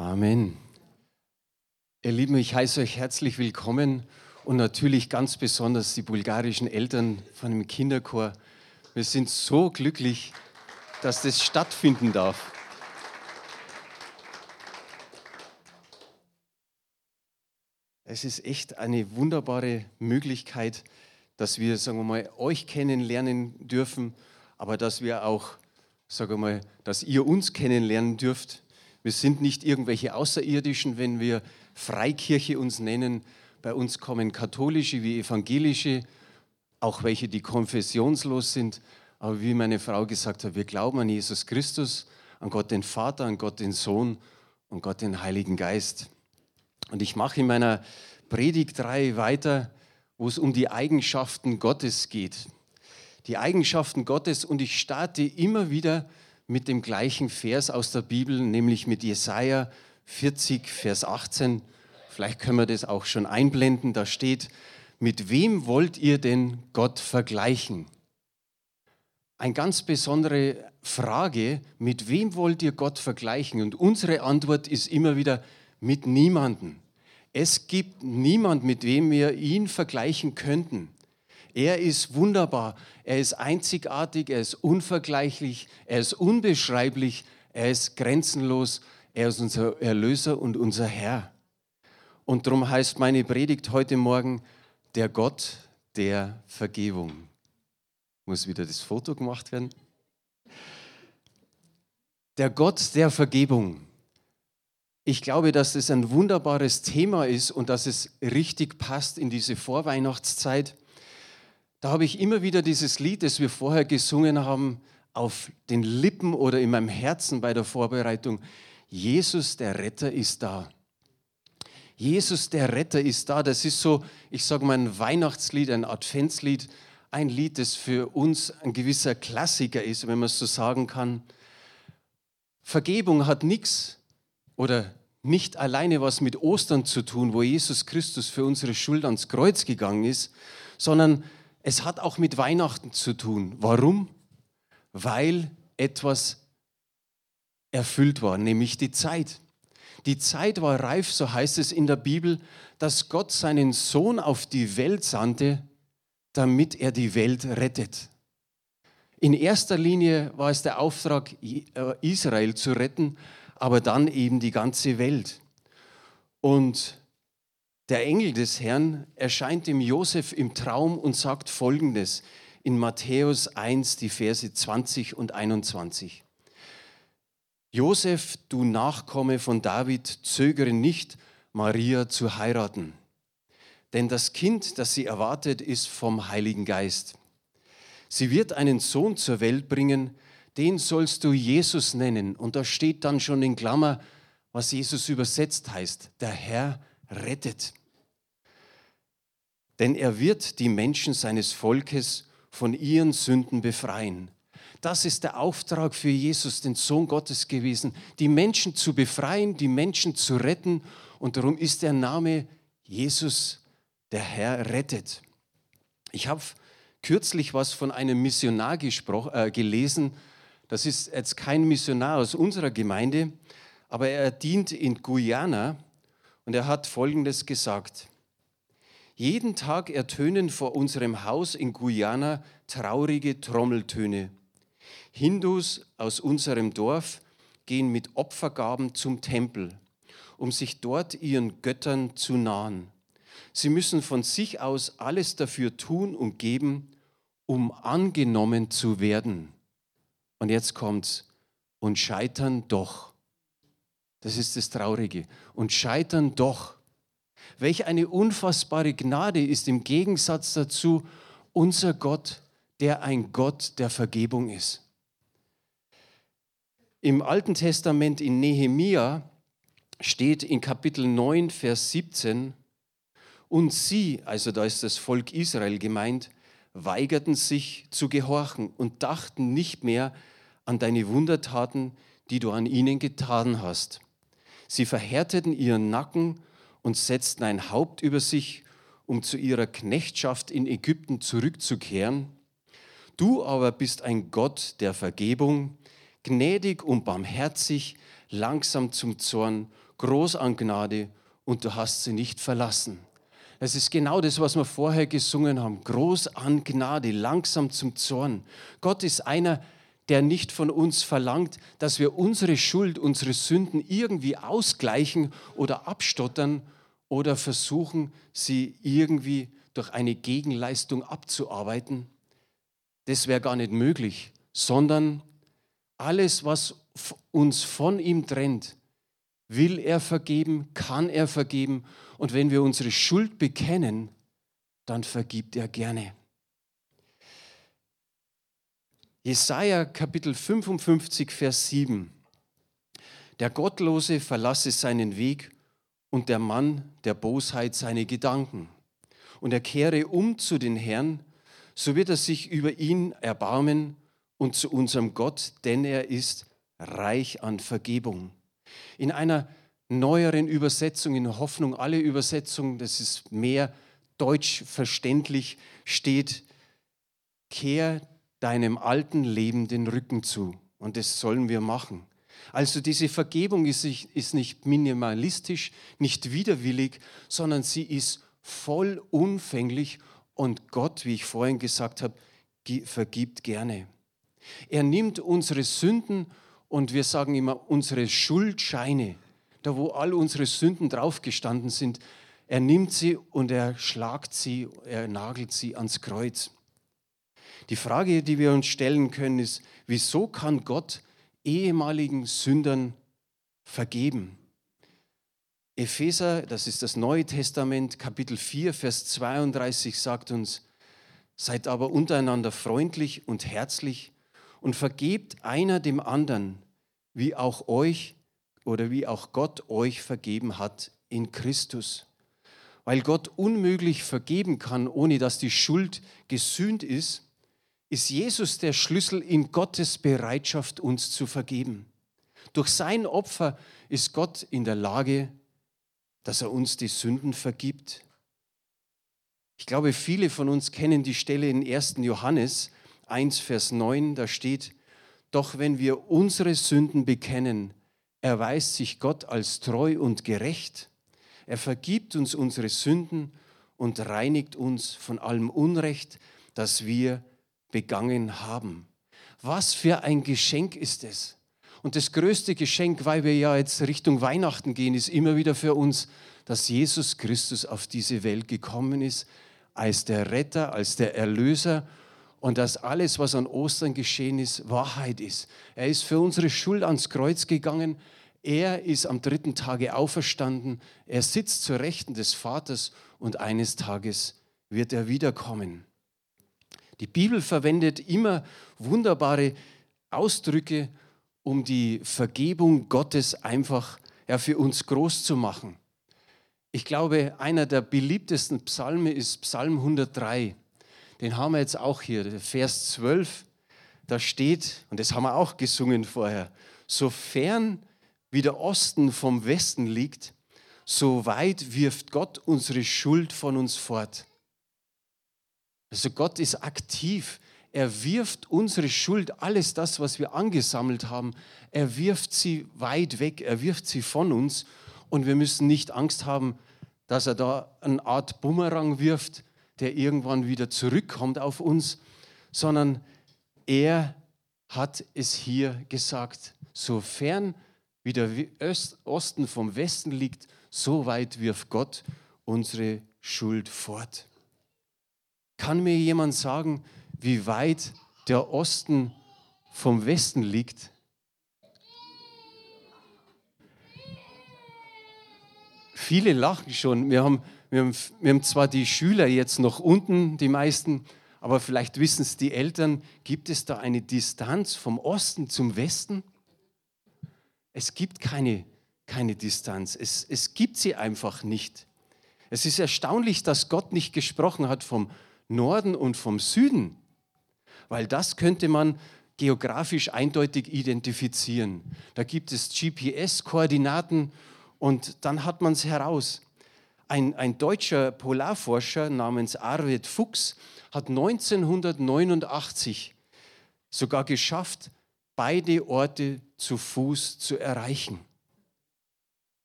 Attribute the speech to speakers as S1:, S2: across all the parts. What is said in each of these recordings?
S1: Amen. Ihr Lieben, ich heiße euch herzlich willkommen und natürlich ganz besonders die bulgarischen Eltern von dem Kinderchor. Wir sind so glücklich, dass das stattfinden darf. Es ist echt eine wunderbare Möglichkeit, dass wir, sagen wir mal, euch kennenlernen dürfen, aber dass wir auch, sagen wir mal, dass ihr uns kennenlernen dürft. Wir sind nicht irgendwelche Außerirdischen, wenn wir Freikirche uns nennen. Bei uns kommen katholische wie evangelische, auch welche, die konfessionslos sind. Aber wie meine Frau gesagt hat, wir glauben an Jesus Christus, an Gott den Vater, an Gott den Sohn und Gott den Heiligen Geist. Und ich mache in meiner Predigtreihe weiter, wo es um die Eigenschaften Gottes geht. Die Eigenschaften Gottes und ich starte immer wieder mit dem gleichen Vers aus der Bibel, nämlich mit Jesaja 40, Vers 18. Vielleicht können wir das auch schon einblenden. Da steht: Mit wem wollt ihr denn Gott vergleichen? Eine ganz besondere Frage: Mit wem wollt ihr Gott vergleichen? Und unsere Antwort ist immer wieder: Mit niemandem. Es gibt niemand, mit wem wir ihn vergleichen könnten. Er ist wunderbar, er ist einzigartig, er ist unvergleichlich, er ist unbeschreiblich, er ist grenzenlos, er ist unser Erlöser und unser Herr. Und darum heißt meine Predigt heute Morgen der Gott der Vergebung. Muss wieder das Foto gemacht werden. Der Gott der Vergebung. Ich glaube, dass es ein wunderbares Thema ist und dass es richtig passt in diese Vorweihnachtszeit. Da habe ich immer wieder dieses Lied, das wir vorher gesungen haben, auf den Lippen oder in meinem Herzen bei der Vorbereitung. Jesus, der Retter, ist da. Jesus, der Retter, ist da. Das ist so, ich sage mal, ein Weihnachtslied, ein Adventslied, ein Lied, das für uns ein gewisser Klassiker ist, wenn man es so sagen kann. Vergebung hat nichts oder nicht alleine was mit Ostern zu tun, wo Jesus Christus für unsere Schuld ans Kreuz gegangen ist, sondern es hat auch mit Weihnachten zu tun. Warum? Weil etwas erfüllt war, nämlich die Zeit. Die Zeit war reif, so heißt es in der Bibel, dass Gott seinen Sohn auf die Welt sandte, damit er die Welt rettet. In erster Linie war es der Auftrag, äh, Israel zu retten, aber dann eben die ganze Welt. Und der Engel des Herrn erscheint dem Josef im Traum und sagt folgendes in Matthäus 1, die Verse 20 und 21. Josef, du Nachkomme von David, zögere nicht, Maria zu heiraten. Denn das Kind, das sie erwartet, ist vom Heiligen Geist. Sie wird einen Sohn zur Welt bringen, den sollst du Jesus nennen. Und da steht dann schon in Klammer, was Jesus übersetzt heißt. Der Herr rettet. Denn er wird die Menschen seines Volkes von ihren Sünden befreien. Das ist der Auftrag für Jesus, den Sohn Gottes gewesen, die Menschen zu befreien, die Menschen zu retten. Und darum ist der Name Jesus, der Herr rettet. Ich habe kürzlich was von einem Missionar äh, gelesen. Das ist jetzt kein Missionar aus unserer Gemeinde, aber er dient in Guyana und er hat Folgendes gesagt. Jeden Tag ertönen vor unserem Haus in Guyana traurige Trommeltöne. Hindus aus unserem Dorf gehen mit Opfergaben zum Tempel, um sich dort ihren Göttern zu nahen. Sie müssen von sich aus alles dafür tun und geben, um angenommen zu werden. Und jetzt kommt's. Und scheitern doch. Das ist das Traurige. Und scheitern doch. Welch eine unfassbare Gnade ist im Gegensatz dazu unser Gott, der ein Gott der Vergebung ist. Im Alten Testament in Nehemia steht in Kapitel 9, Vers 17, und sie, also da ist das Volk Israel gemeint, weigerten sich zu gehorchen und dachten nicht mehr an deine Wundertaten, die du an ihnen getan hast. Sie verhärteten ihren Nacken und setzten ein Haupt über sich, um zu ihrer Knechtschaft in Ägypten zurückzukehren. Du aber bist ein Gott der Vergebung, gnädig und barmherzig, langsam zum Zorn, groß an Gnade und du hast sie nicht verlassen. Das ist genau das, was wir vorher gesungen haben. Groß an Gnade, langsam zum Zorn. Gott ist einer, der nicht von uns verlangt, dass wir unsere Schuld, unsere Sünden irgendwie ausgleichen oder abstottern oder versuchen, sie irgendwie durch eine Gegenleistung abzuarbeiten. Das wäre gar nicht möglich, sondern alles, was uns von ihm trennt, will er vergeben, kann er vergeben. Und wenn wir unsere Schuld bekennen, dann vergibt er gerne. Jesaja Kapitel 55, Vers 7. Der Gottlose verlasse seinen Weg und der Mann der Bosheit seine Gedanken. Und er kehre um zu den Herrn, so wird er sich über ihn erbarmen und zu unserem Gott, denn er ist reich an Vergebung. In einer neueren Übersetzung, in Hoffnung, alle Übersetzungen, das ist mehr deutsch verständlich, steht, kehr deinem alten Leben den Rücken zu. Und das sollen wir machen. Also diese Vergebung ist, nicht minimalistisch, nicht widerwillig, sondern sie ist vollumfänglich und Gott, wie ich vorhin gesagt habe, vergibt gerne. Er nimmt unsere Sünden und wir sagen immer unsere Schuldscheine, da wo all unsere Sünden draufgestanden sind, er nimmt sie und er schlagt sie, er nagelt sie ans Kreuz. Die Frage, die wir uns stellen können, ist, wieso kann Gott ehemaligen Sündern vergeben? Epheser, das ist das Neue Testament, Kapitel 4, Vers 32 sagt uns, seid aber untereinander freundlich und herzlich und vergebt einer dem anderen, wie auch euch oder wie auch Gott euch vergeben hat in Christus. Weil Gott unmöglich vergeben kann, ohne dass die Schuld gesühnt ist, ist Jesus der Schlüssel in Gottes Bereitschaft, uns zu vergeben. Durch sein Opfer ist Gott in der Lage, dass er uns die Sünden vergibt. Ich glaube, viele von uns kennen die Stelle in 1. Johannes, 1, Vers 9, da steht, doch wenn wir unsere Sünden bekennen, erweist sich Gott als treu und gerecht. Er vergibt uns unsere Sünden und reinigt uns von allem Unrecht, das wir begangen haben. Was für ein Geschenk ist es? Und das größte Geschenk, weil wir ja jetzt Richtung Weihnachten gehen, ist immer wieder für uns, dass Jesus Christus auf diese Welt gekommen ist, als der Retter, als der Erlöser und dass alles, was an Ostern geschehen ist, Wahrheit ist. Er ist für unsere Schuld ans Kreuz gegangen. Er ist am dritten Tage auferstanden. Er sitzt zur Rechten des Vaters und eines Tages wird er wiederkommen. Die Bibel verwendet immer wunderbare Ausdrücke, um die Vergebung Gottes einfach ja, für uns groß zu machen. Ich glaube, einer der beliebtesten Psalme ist Psalm 103 den haben wir jetzt auch hier, Vers 12, da steht, und das haben wir auch gesungen vorher, sofern wie der Osten vom Westen liegt, so weit wirft Gott unsere Schuld von uns fort. Also Gott ist aktiv. Er wirft unsere Schuld, alles das, was wir angesammelt haben, er wirft sie weit weg, er wirft sie von uns und wir müssen nicht Angst haben, dass er da eine Art Bumerang wirft, der irgendwann wieder zurückkommt auf uns, sondern er hat es hier gesagt, sofern wie der Osten vom Westen liegt, so weit wirft Gott unsere Schuld fort. Kann mir jemand sagen, wie weit der Osten vom Westen liegt? Viele lachen schon. Wir haben wir haben, wir haben zwar die Schüler jetzt noch unten, die meisten, aber vielleicht wissen es die Eltern, gibt es da eine Distanz vom Osten zum Westen? Es gibt keine, keine Distanz. Es, es gibt sie einfach nicht. Es ist erstaunlich, dass Gott nicht gesprochen hat vom Norden und vom Süden, weil das könnte man geografisch eindeutig identifizieren. Da gibt es GPS-Koordinaten und dann hat man es heraus. Ein, ein deutscher Polarforscher namens Arvid Fuchs hat 1989 sogar geschafft, beide Orte zu Fuß zu erreichen.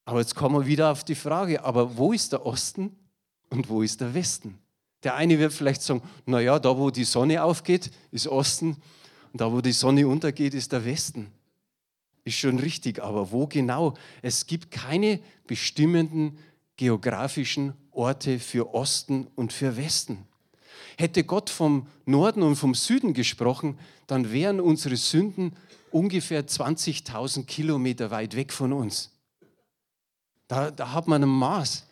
S1: Aber jetzt kommen wir wieder auf die Frage, aber wo ist der Osten und wo ist der Westen? Der eine wird vielleicht sagen, naja, da wo die Sonne aufgeht, ist Osten und da wo die Sonne untergeht, ist der Westen. Ist schon richtig, aber wo genau? Es gibt keine bestimmenden geografischen Orte für Osten und für Westen. Hätte Gott vom Norden und vom Süden gesprochen, dann wären unsere Sünden ungefähr 20.000 Kilometer weit weg von uns. Da, da hat man ein Maß.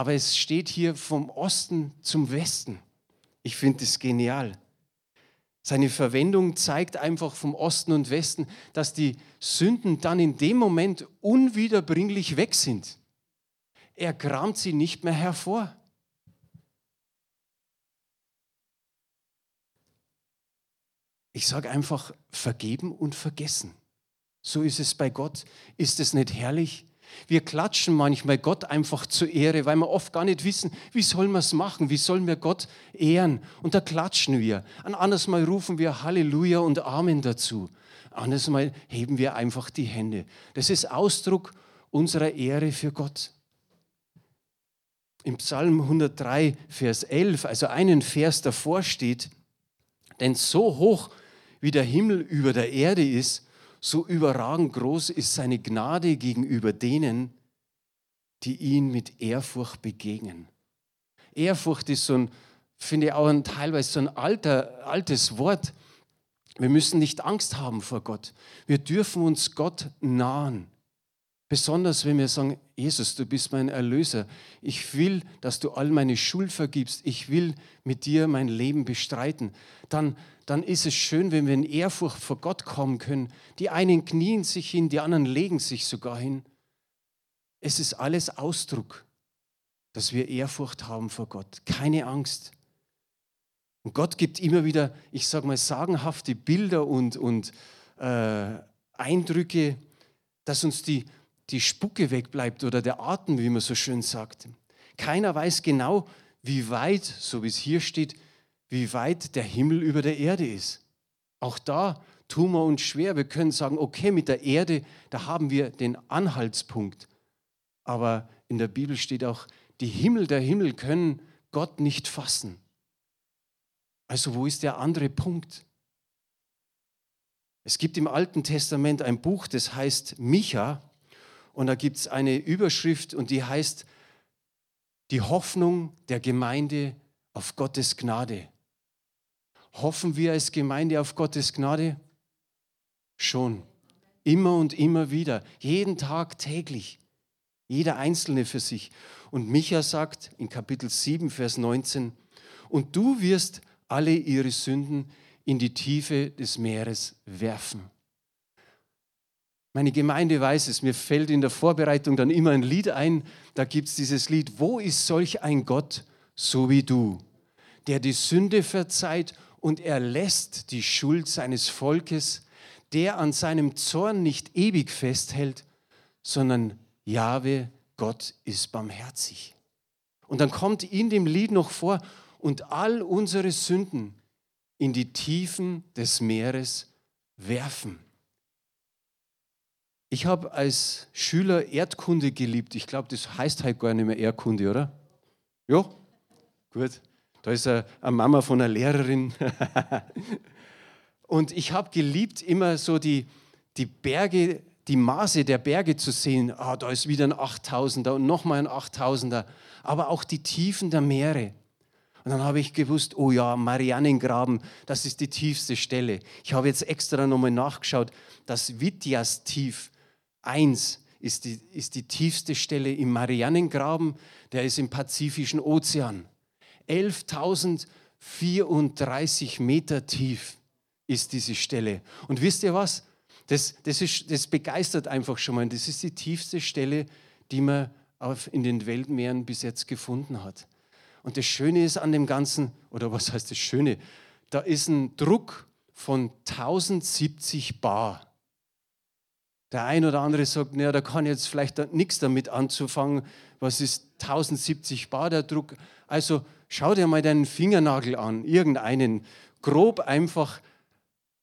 S1: Aber es steht hier vom Osten zum Westen. Ich finde es genial. Seine Verwendung zeigt einfach vom Osten und Westen, dass die Sünden dann in dem Moment unwiederbringlich weg sind. Er kramt sie nicht mehr hervor. Ich sage einfach vergeben und vergessen. So ist es bei Gott. Ist es nicht herrlich? Wir klatschen manchmal Gott einfach zur Ehre, weil wir oft gar nicht wissen, wie sollen wir es machen, wie sollen wir Gott ehren. Und da klatschen wir. Ein anderes Mal rufen wir Halleluja und Amen dazu. Ein anderes Mal heben wir einfach die Hände. Das ist Ausdruck unserer Ehre für Gott. Im Psalm 103, Vers 11, also einen Vers davor steht, denn so hoch wie der Himmel über der Erde ist, so überragend groß ist seine Gnade gegenüber denen, die ihn mit Ehrfurcht begegnen. Ehrfurcht ist so ein, finde ich auch ein, teilweise so ein alter, altes Wort. Wir müssen nicht Angst haben vor Gott. Wir dürfen uns Gott nahen. Besonders wenn wir sagen, Jesus, du bist mein Erlöser. Ich will, dass du all meine Schuld vergibst. Ich will mit dir mein Leben bestreiten. Dann, dann ist es schön, wenn wir in Ehrfurcht vor Gott kommen können. Die einen knien sich hin, die anderen legen sich sogar hin. Es ist alles Ausdruck, dass wir Ehrfurcht haben vor Gott. Keine Angst. Und Gott gibt immer wieder, ich sage mal, sagenhafte Bilder und, und äh, Eindrücke, dass uns die die Spucke wegbleibt oder der Atem, wie man so schön sagt. Keiner weiß genau, wie weit, so wie es hier steht, wie weit der Himmel über der Erde ist. Auch da tun wir uns schwer. Wir können sagen, okay, mit der Erde, da haben wir den Anhaltspunkt. Aber in der Bibel steht auch, die Himmel der Himmel können Gott nicht fassen. Also wo ist der andere Punkt? Es gibt im Alten Testament ein Buch, das heißt Micha. Und da gibt es eine Überschrift und die heißt Die Hoffnung der Gemeinde auf Gottes Gnade. Hoffen wir als Gemeinde auf Gottes Gnade? Schon. Immer und immer wieder. Jeden Tag täglich. Jeder Einzelne für sich. Und Micha sagt in Kapitel 7, Vers 19, und du wirst alle ihre Sünden in die Tiefe des Meeres werfen. Meine Gemeinde weiß es, mir fällt in der Vorbereitung dann immer ein Lied ein, da gibt es dieses Lied, wo ist solch ein Gott so wie du, der die Sünde verzeiht und er lässt die Schuld seines Volkes, der an seinem Zorn nicht ewig festhält, sondern Jahwe, Gott ist barmherzig. Und dann kommt in dem Lied noch vor, und all unsere Sünden in die Tiefen des Meeres werfen. Ich habe als Schüler Erdkunde geliebt. Ich glaube, das heißt halt gar nicht mehr Erdkunde, oder? Ja, gut. Da ist eine, Mama von einer Lehrerin. Und ich habe geliebt, immer so die, die Berge, die Maße der Berge zu sehen. Ah, da ist wieder ein 8000er und nochmal ein 8000er. Aber auch die Tiefen der Meere. Und dann habe ich gewusst, oh ja, Marianengraben, das ist die tiefste Stelle. Ich habe jetzt extra nochmal nachgeschaut, das Vityas Tief, 1 ist die, ist die tiefste Stelle im Marianengraben, der ist im Pazifischen Ozean. 11.034 Meter tief ist diese Stelle. Und wisst ihr was? Das, das, ist, das begeistert einfach schon mal. Das ist die tiefste Stelle, die man auf, in den Weltmeeren bis jetzt gefunden hat. Und das Schöne ist an dem Ganzen, oder was heißt das Schöne? Da ist ein Druck von 1070 Bar. Der ein oder andere sagt, naja, da kann jetzt vielleicht nichts damit anzufangen. Was ist 1070 Bar der Druck? Also schau dir mal deinen Fingernagel an, irgendeinen. Grob einfach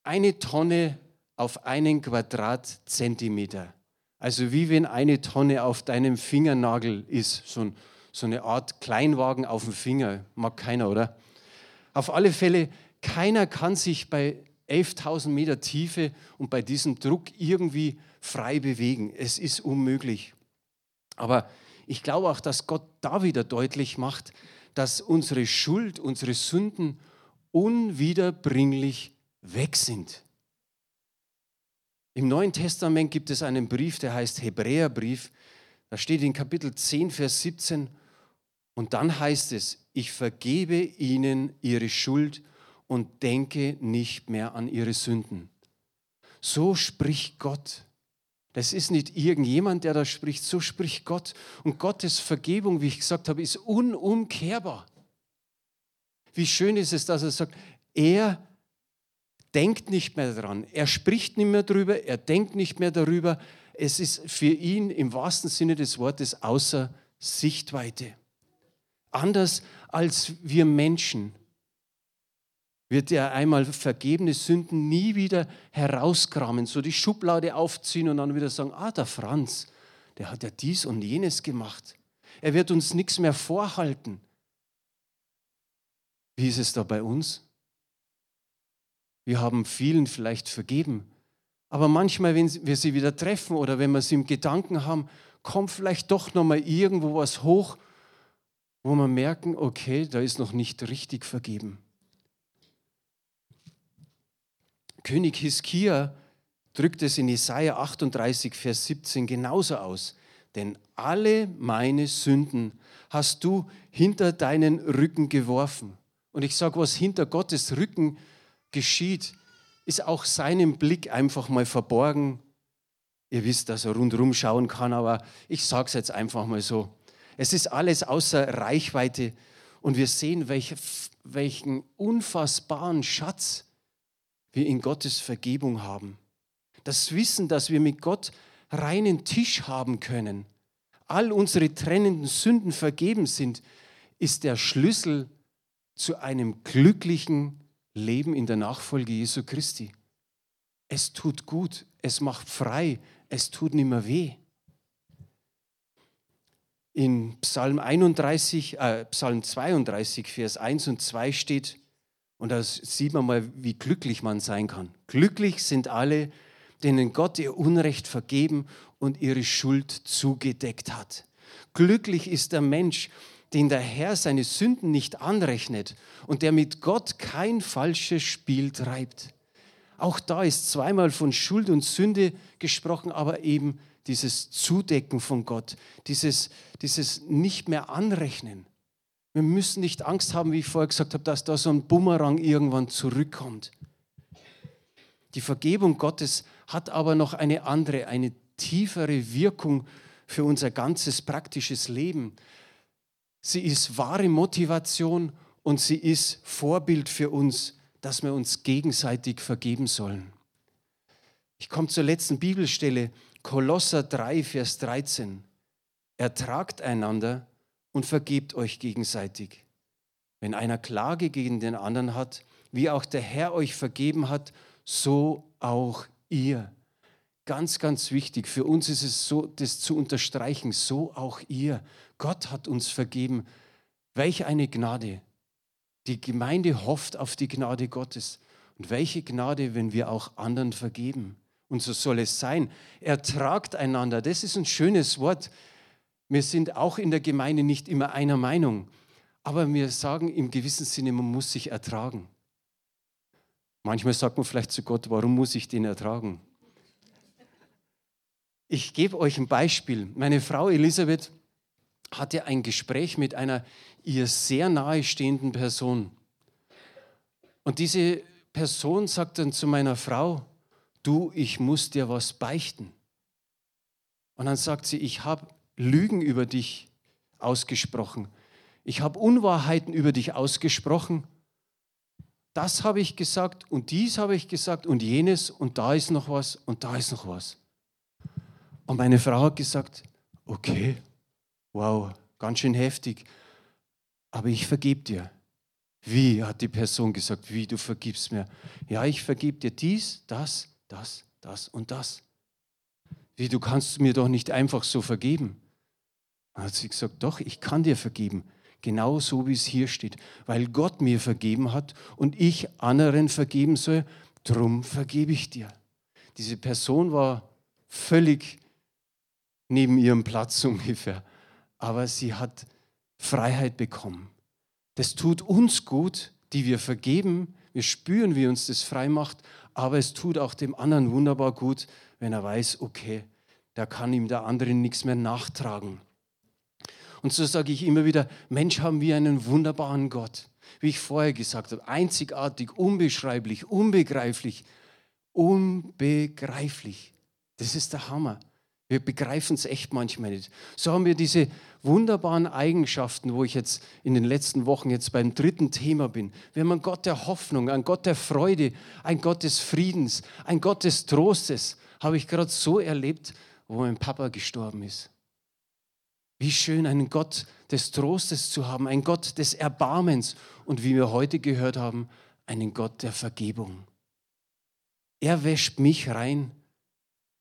S1: eine Tonne auf einen Quadratzentimeter. Also wie wenn eine Tonne auf deinem Fingernagel ist, so, ein, so eine Art Kleinwagen auf dem Finger. Mag keiner, oder? Auf alle Fälle, keiner kann sich bei 11.000 Meter Tiefe und bei diesem Druck irgendwie frei bewegen. Es ist unmöglich. Aber ich glaube auch, dass Gott da wieder deutlich macht, dass unsere Schuld, unsere Sünden unwiederbringlich weg sind. Im Neuen Testament gibt es einen Brief, der heißt Hebräerbrief. Da steht in Kapitel 10, Vers 17, und dann heißt es, ich vergebe ihnen ihre Schuld und denke nicht mehr an ihre Sünden. So spricht Gott. Das ist nicht irgendjemand, der da spricht, so spricht Gott. Und Gottes Vergebung, wie ich gesagt habe, ist unumkehrbar. Wie schön ist es, dass er sagt, er denkt nicht mehr daran, er spricht nicht mehr darüber, er denkt nicht mehr darüber. Es ist für ihn im wahrsten Sinne des Wortes außer Sichtweite. Anders als wir Menschen wird er einmal vergebene Sünden nie wieder herauskramen, so die Schublade aufziehen und dann wieder sagen, ah, der Franz, der hat ja dies und jenes gemacht. Er wird uns nichts mehr vorhalten. Wie ist es da bei uns? Wir haben vielen vielleicht vergeben. Aber manchmal, wenn wir sie wieder treffen oder wenn wir sie im Gedanken haben, kommt vielleicht doch nochmal irgendwo was hoch, wo wir merken, okay, da ist noch nicht richtig vergeben. König Hiskia drückt es in Jesaja 38, Vers 17 genauso aus. Denn alle meine Sünden hast du hinter deinen Rücken geworfen. Und ich sage, was hinter Gottes Rücken geschieht, ist auch seinem Blick einfach mal verborgen. Ihr wisst, dass er rundherum schauen kann, aber ich sage es jetzt einfach mal so. Es ist alles außer Reichweite und wir sehen, welch, welchen unfassbaren Schatz wir in Gottes Vergebung haben. Das Wissen, dass wir mit Gott reinen Tisch haben können, all unsere trennenden Sünden vergeben sind, ist der Schlüssel zu einem glücklichen Leben in der Nachfolge Jesu Christi. Es tut gut, es macht frei, es tut nicht mehr weh. In Psalm 31, äh, Psalm 32, Vers 1 und 2 steht, und da sieht man mal, wie glücklich man sein kann. Glücklich sind alle, denen Gott ihr Unrecht vergeben und ihre Schuld zugedeckt hat. Glücklich ist der Mensch, den der Herr seine Sünden nicht anrechnet und der mit Gott kein falsches Spiel treibt. Auch da ist zweimal von Schuld und Sünde gesprochen, aber eben dieses Zudecken von Gott, dieses, dieses nicht mehr anrechnen. Wir müssen nicht Angst haben, wie ich vorher gesagt habe, dass da so ein Bumerang irgendwann zurückkommt. Die Vergebung Gottes hat aber noch eine andere, eine tiefere Wirkung für unser ganzes praktisches Leben. Sie ist wahre Motivation und sie ist Vorbild für uns, dass wir uns gegenseitig vergeben sollen. Ich komme zur letzten Bibelstelle, Kolosser 3, Vers 13. Ertragt einander und vergebt euch gegenseitig. Wenn einer Klage gegen den anderen hat, wie auch der Herr euch vergeben hat, so auch ihr. Ganz, ganz wichtig. Für uns ist es so, das zu unterstreichen, so auch ihr. Gott hat uns vergeben. Welch eine Gnade. Die Gemeinde hofft auf die Gnade Gottes. Und welche Gnade, wenn wir auch anderen vergeben. Und so soll es sein. Ertragt einander. Das ist ein schönes Wort. Wir sind auch in der Gemeinde nicht immer einer Meinung. Aber wir sagen im gewissen Sinne, man muss sich ertragen. Manchmal sagt man vielleicht zu Gott, warum muss ich den ertragen? Ich gebe euch ein Beispiel. Meine Frau Elisabeth hatte ein Gespräch mit einer ihr sehr nahestehenden Person. Und diese Person sagt dann zu meiner Frau, du, ich muss dir was beichten. Und dann sagt sie, ich habe Lügen über dich ausgesprochen. Ich habe Unwahrheiten über dich ausgesprochen. Das habe ich gesagt und dies habe ich gesagt und jenes und da ist noch was und da ist noch was. Und meine Frau hat gesagt, okay, wow, ganz schön heftig, aber ich vergebe dir. Wie, hat die Person gesagt, wie, du vergibst mir. Ja, ich vergebe dir dies, das, das, das und das. Wie, du kannst mir doch nicht einfach so vergeben. Dann hat sie gesagt, doch, ich kann dir vergeben. Genau so, wie es hier steht. Weil Gott mir vergeben hat und ich anderen vergeben soll, drum vergebe ich dir. Diese Person war völlig neben ihrem Platz ungefähr. Aber sie hat Freiheit bekommen. Das tut uns gut, die wir vergeben. Wir spüren, wie uns das frei macht. Aber es tut auch dem anderen wunderbar gut, wenn er weiß, okay, da kann ihm der andere nichts mehr nachtragen. Und so sage ich immer wieder, Mensch, haben wir einen wunderbaren Gott. Wie ich vorher gesagt habe, einzigartig, unbeschreiblich, unbegreiflich, unbegreiflich. Das ist der Hammer. Wir begreifen es echt manchmal nicht. So haben wir diese wunderbaren Eigenschaften, wo ich jetzt in den letzten Wochen jetzt beim dritten Thema bin. Wir haben einen Gott der Hoffnung, einen Gott der Freude, einen Gott des Friedens, einen Gott des Trostes. Habe ich gerade so erlebt, wo mein Papa gestorben ist. Wie schön, einen Gott des Trostes zu haben, einen Gott des Erbarmens und wie wir heute gehört haben, einen Gott der Vergebung. Er wäscht mich rein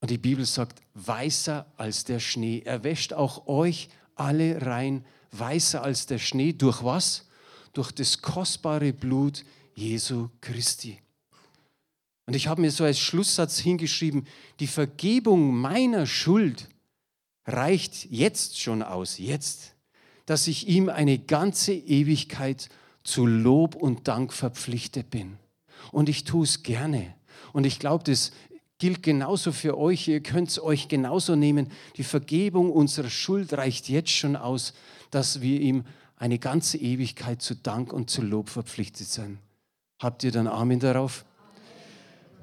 S1: und die Bibel sagt, weißer als der Schnee. Er wäscht auch euch alle rein, weißer als der Schnee. Durch was? Durch das kostbare Blut Jesu Christi. Und ich habe mir so als Schlusssatz hingeschrieben, die Vergebung meiner Schuld reicht jetzt schon aus, jetzt, dass ich ihm eine ganze Ewigkeit zu Lob und Dank verpflichtet bin. Und ich tue es gerne. Und ich glaube, das gilt genauso für euch. Ihr könnt es euch genauso nehmen. Die Vergebung unserer Schuld reicht jetzt schon aus, dass wir ihm eine ganze Ewigkeit zu Dank und zu Lob verpflichtet sind. Habt ihr dann Amen darauf?